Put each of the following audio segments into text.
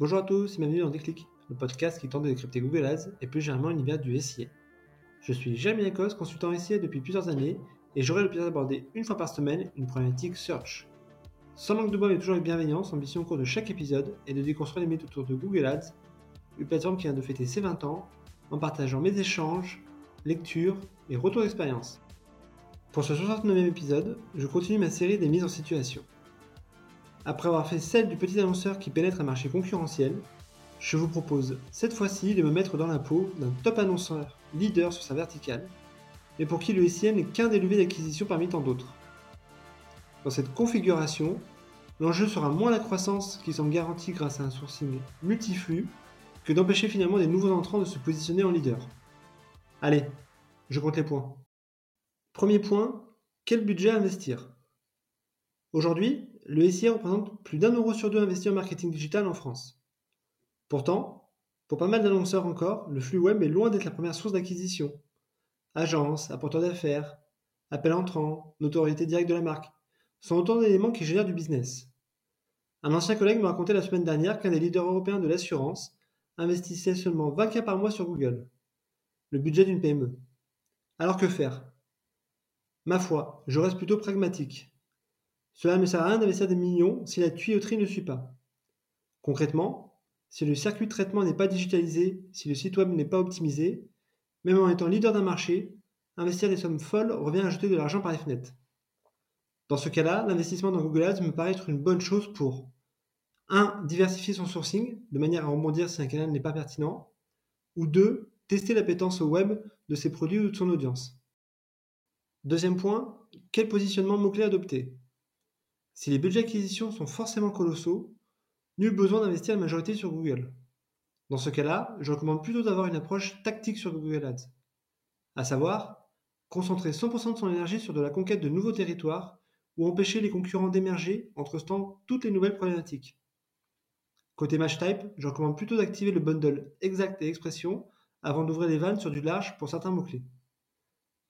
Bonjour à tous et bienvenue dans Déclic, le podcast qui tente de décrypter Google Ads et plus généralement l'univers du SIA. Je suis Jérémy Lacoste, consultant SIA depuis plusieurs années et j'aurai le plaisir d'aborder une fois par semaine une problématique search. Sans manque de bois mais toujours avec bienveillance, ambition au cours de chaque épisode est de déconstruire les mythes autour de Google Ads, une plateforme qui vient de fêter ses 20 ans en partageant mes échanges, lectures et retours d'expérience. Pour ce 69e épisode, je continue ma série des mises en situation. Après avoir fait celle du petit annonceur qui pénètre un marché concurrentiel, je vous propose cette fois-ci de me mettre dans la peau d'un top annonceur leader sur sa verticale, mais pour qui le SIM n'est qu'un des leviers d'acquisition parmi tant d'autres. Dans cette configuration, l'enjeu sera moins la croissance qui semble garantie grâce à un sourcing multiflux que d'empêcher finalement des nouveaux entrants de se positionner en leader. Allez, je compte les points. Premier point, quel budget investir? Aujourd'hui, le SIA représente plus d'un euro sur deux investi en marketing digital en France. Pourtant, pour pas mal d'annonceurs encore, le flux web est loin d'être la première source d'acquisition. Agences, apporteurs d'affaires, appels entrants, notoriété directe de la marque sont autant d'éléments qui génèrent du business. Un ancien collègue me racontait la semaine dernière qu'un des leaders européens de l'assurance investissait seulement 20 cas par mois sur Google, le budget d'une PME. Alors que faire? Ma foi, je reste plutôt pragmatique. Cela ne sert à rien d'investir des millions si la tuyauterie ne suit pas. Concrètement, si le circuit de traitement n'est pas digitalisé, si le site web n'est pas optimisé, même en étant leader d'un marché, investir des sommes folles revient à jeter de l'argent par les fenêtres. Dans ce cas-là, l'investissement dans Google Ads me paraît être une bonne chose pour 1. Diversifier son sourcing, de manière à rebondir si un canal n'est pas pertinent, ou 2. Tester l'appétence au web de ses produits ou de son audience. Deuxième point, quel positionnement mot-clé adopter? Si les budgets d'acquisition sont forcément colossaux, nul besoin d'investir la majorité sur Google. Dans ce cas-là, je recommande plutôt d'avoir une approche tactique sur Google Ads. À savoir, concentrer 100% de son énergie sur de la conquête de nouveaux territoires ou empêcher les concurrents d'émerger en trustant toutes les nouvelles problématiques. Côté match type, je recommande plutôt d'activer le bundle exact et expression avant d'ouvrir les vannes sur du large pour certains mots-clés.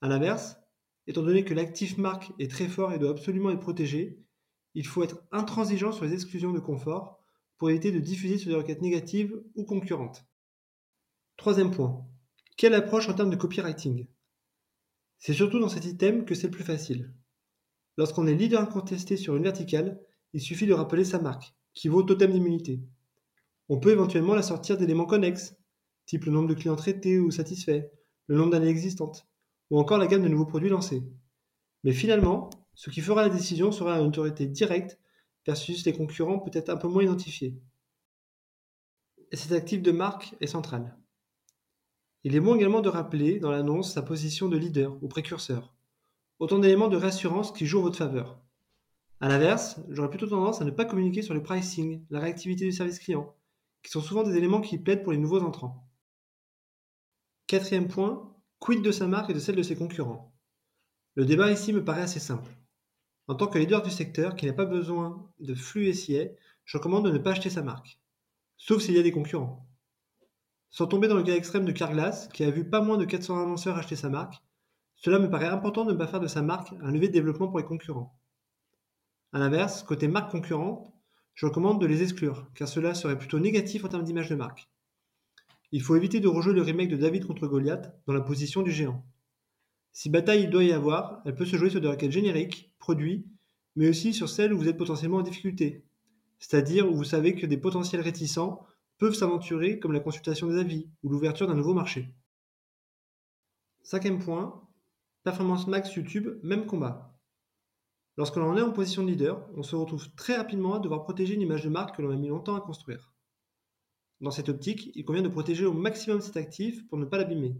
A l'inverse, Étant donné que l'actif marque est très fort et doit absolument être protégé, il faut être intransigeant sur les exclusions de confort pour éviter de diffuser sur des requêtes négatives ou concurrentes. Troisième point. Quelle approche en termes de copywriting? C'est surtout dans cet item que c'est le plus facile. Lorsqu'on est leader incontesté sur une verticale, il suffit de rappeler sa marque, qui vaut totem d'immunité. On peut éventuellement la sortir d'éléments connexes, type le nombre de clients traités ou satisfaits, le nombre d'années existantes ou encore la gamme de nouveaux produits lancés. Mais finalement, ce qui fera la décision sera une autorité directe versus les concurrents peut-être un peu moins identifiés. Et cet actif de marque est central. Il est bon également de rappeler dans l'annonce sa position de leader ou précurseur. Autant d'éléments de réassurance qui jouent en votre faveur. A l'inverse, j'aurais plutôt tendance à ne pas communiquer sur le pricing, la réactivité du service client, qui sont souvent des éléments qui plaident pour les nouveaux entrants. Quatrième point, Quid de sa marque et de celle de ses concurrents? Le débat ici me paraît assez simple. En tant que leader du secteur qui n'a pas besoin de flux SIA, je recommande de ne pas acheter sa marque. Sauf s'il y a des concurrents. Sans tomber dans le cas extrême de Carglass, qui a vu pas moins de 400 annonceurs acheter sa marque, cela me paraît important de ne pas faire de sa marque un levier de développement pour les concurrents. A l'inverse, côté marque concurrente, je recommande de les exclure, car cela serait plutôt négatif en termes d'image de marque. Il faut éviter de rejouer le remake de David contre Goliath dans la position du géant. Si bataille il doit y avoir, elle peut se jouer sur des requêtes génériques, produits, mais aussi sur celles où vous êtes potentiellement en difficulté, c'est-à-dire où vous savez que des potentiels réticents peuvent s'aventurer comme la consultation des avis ou l'ouverture d'un nouveau marché. Cinquième point, performance max YouTube, même combat. Lorsque l'on est en position de leader, on se retrouve très rapidement à devoir protéger une image de marque que l'on a mis longtemps à construire. Dans cette optique, il convient de protéger au maximum cet actif pour ne pas l'abîmer.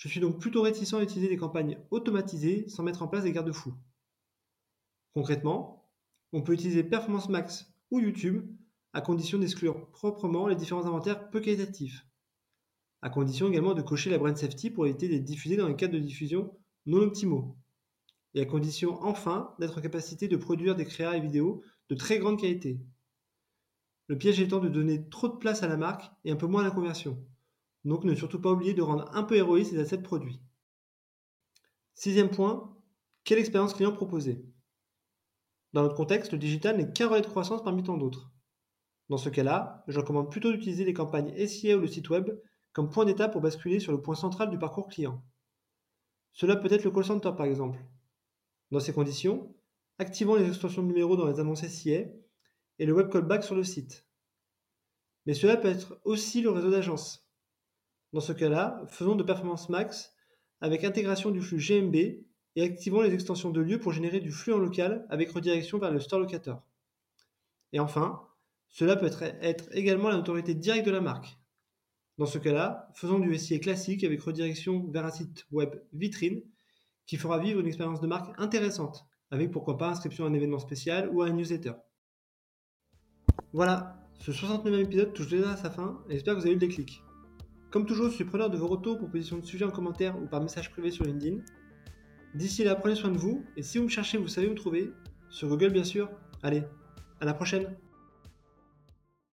Je suis donc plutôt réticent à utiliser des campagnes automatisées sans mettre en place des garde-fous. Concrètement, on peut utiliser Performance Max ou YouTube à condition d'exclure proprement les différents inventaires peu qualitatifs. À condition également de cocher la brand safety pour éviter d'être diffusé dans les cas de diffusion non optimaux. Et à condition enfin d'être en capacité de produire des créas et vidéos de très grande qualité, le piège étant de donner trop de place à la marque et un peu moins à la conversion. Donc ne surtout pas oublier de rendre un peu héroïque ces assets produits. Sixième point, quelle expérience client proposer? Dans notre contexte, le digital n'est qu'un relais de croissance parmi tant d'autres. Dans ce cas-là, je recommande plutôt d'utiliser les campagnes SIA ou le site web comme point d'étape pour basculer sur le point central du parcours client. Cela peut être le call center par exemple. Dans ces conditions, activons les extensions de numéros dans les annonces SIA et le web callback sur le site. Mais cela peut être aussi le réseau d'agences. Dans ce cas-là, faisons de performance max avec intégration du flux GMB et activons les extensions de lieu pour générer du flux en local avec redirection vers le store locator. Et enfin, cela peut être, également la notoriété directe de la marque. Dans ce cas-là, faisons du SIA classique avec redirection vers un site web vitrine qui fera vivre une expérience de marque intéressante, avec pourquoi pas inscription à un événement spécial ou à un newsletter. Voilà, ce 69e épisode touche déjà à sa fin et j'espère que vous avez eu le déclic. Comme toujours, je suis preneur de vos retours, propositions de sujets en commentaire ou par message privé sur LinkedIn. D'ici là, prenez soin de vous et si vous me cherchez, vous savez où me trouver. Sur Google, bien sûr. Allez, à la prochaine!